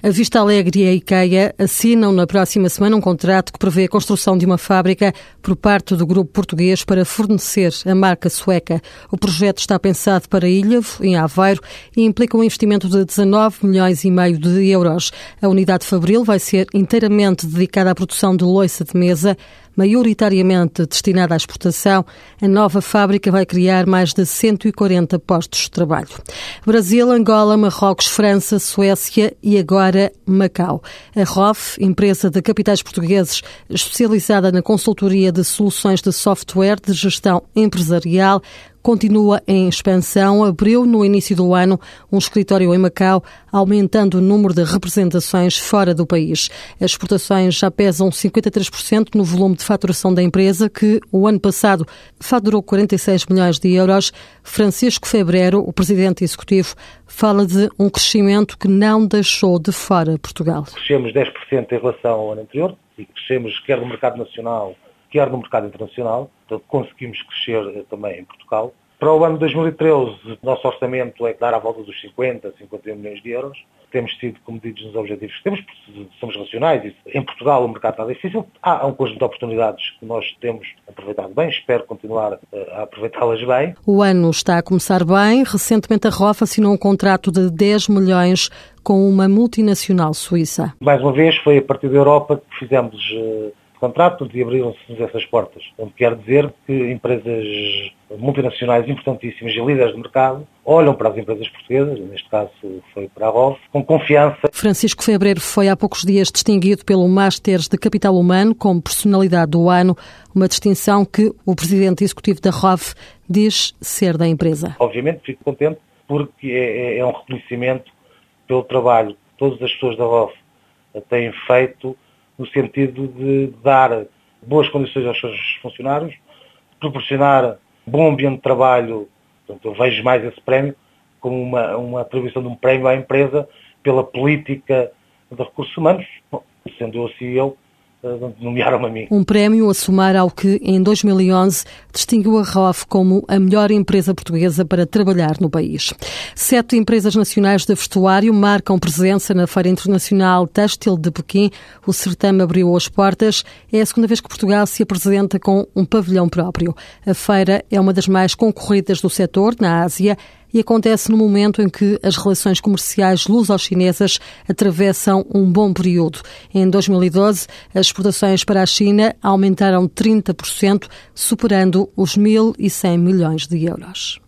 A Vista Alegre e a IKEA assinam na próxima semana um contrato que prevê a construção de uma fábrica por parte do grupo português para fornecer a marca sueca. O projeto está pensado para Ilhavo, em Aveiro, e implica um investimento de 19 milhões e meio de euros. A unidade Fabril vai ser inteiramente dedicada à produção de loiça de mesa, maioritariamente destinada à exportação. A nova fábrica vai criar mais de 140 postos de trabalho. Brasil, Angola, Marrocos, França, Suécia e agora para Macau. A ROF, empresa de capitais portugueses especializada na consultoria de soluções de software de gestão empresarial, continua em expansão. Abriu no início do ano um escritório em Macau, aumentando o número de representações fora do país. As exportações já pesam 53% no volume de faturação da empresa, que o ano passado faturou 46 milhões de euros. Francisco Febrero, o presidente executivo, fala de um crescimento que não deixou de fora Portugal. Crescemos 10% em relação ao ano anterior e crescemos quer no mercado nacional, quer no mercado internacional. Portanto, conseguimos crescer eh, também em Portugal. Para o ano de 2013, o nosso orçamento é dar à volta dos 50, 51 milhões de euros. Temos sido comedidos nos objetivos que temos, somos racionais. Em Portugal o mercado está difícil. Há um conjunto de oportunidades que nós temos aproveitado bem. Espero continuar eh, a aproveitá-las bem. O ano está a começar bem. Recentemente a ROF assinou um contrato de 10 milhões com uma multinacional suíça. Mais uma vez, foi a partir da Europa que fizemos contrato e abriram-se essas portas. Portanto, quer dizer que empresas multinacionais importantíssimas e líderes de mercado olham para as empresas portuguesas, neste caso foi para a ROF, com confiança. Francisco Febreiro foi há poucos dias distinguido pelo Masters de Capital Humano como personalidade do ano, uma distinção que o presidente executivo da ROF diz ser da empresa. Obviamente fico contente porque é, é, é um reconhecimento pelo trabalho que todas as pessoas da ROF têm feito no sentido de dar boas condições aos seus funcionários, proporcionar bom ambiente de trabalho, portanto, eu vejo mais esse prémio como uma, uma atribuição de um prémio à empresa pela política de recursos humanos, Bom, sendo eu eh, nomearam-me a mim. Um prémio a somar ao que, em 2011, distinguiu a ROF como a melhor empresa portuguesa para trabalhar no país. Sete empresas nacionais de vestuário marcam presença na Feira Internacional Têxtil de Pequim. O certame abriu as portas. É a segunda vez que Portugal se apresenta com um pavilhão próprio. A feira é uma das mais concorridas do setor na Ásia e acontece no momento em que as relações comerciais luso-chinesas atravessam um bom período. Em 2012, as exportações para a China aumentaram 30%, superando os 1.100 milhões de euros.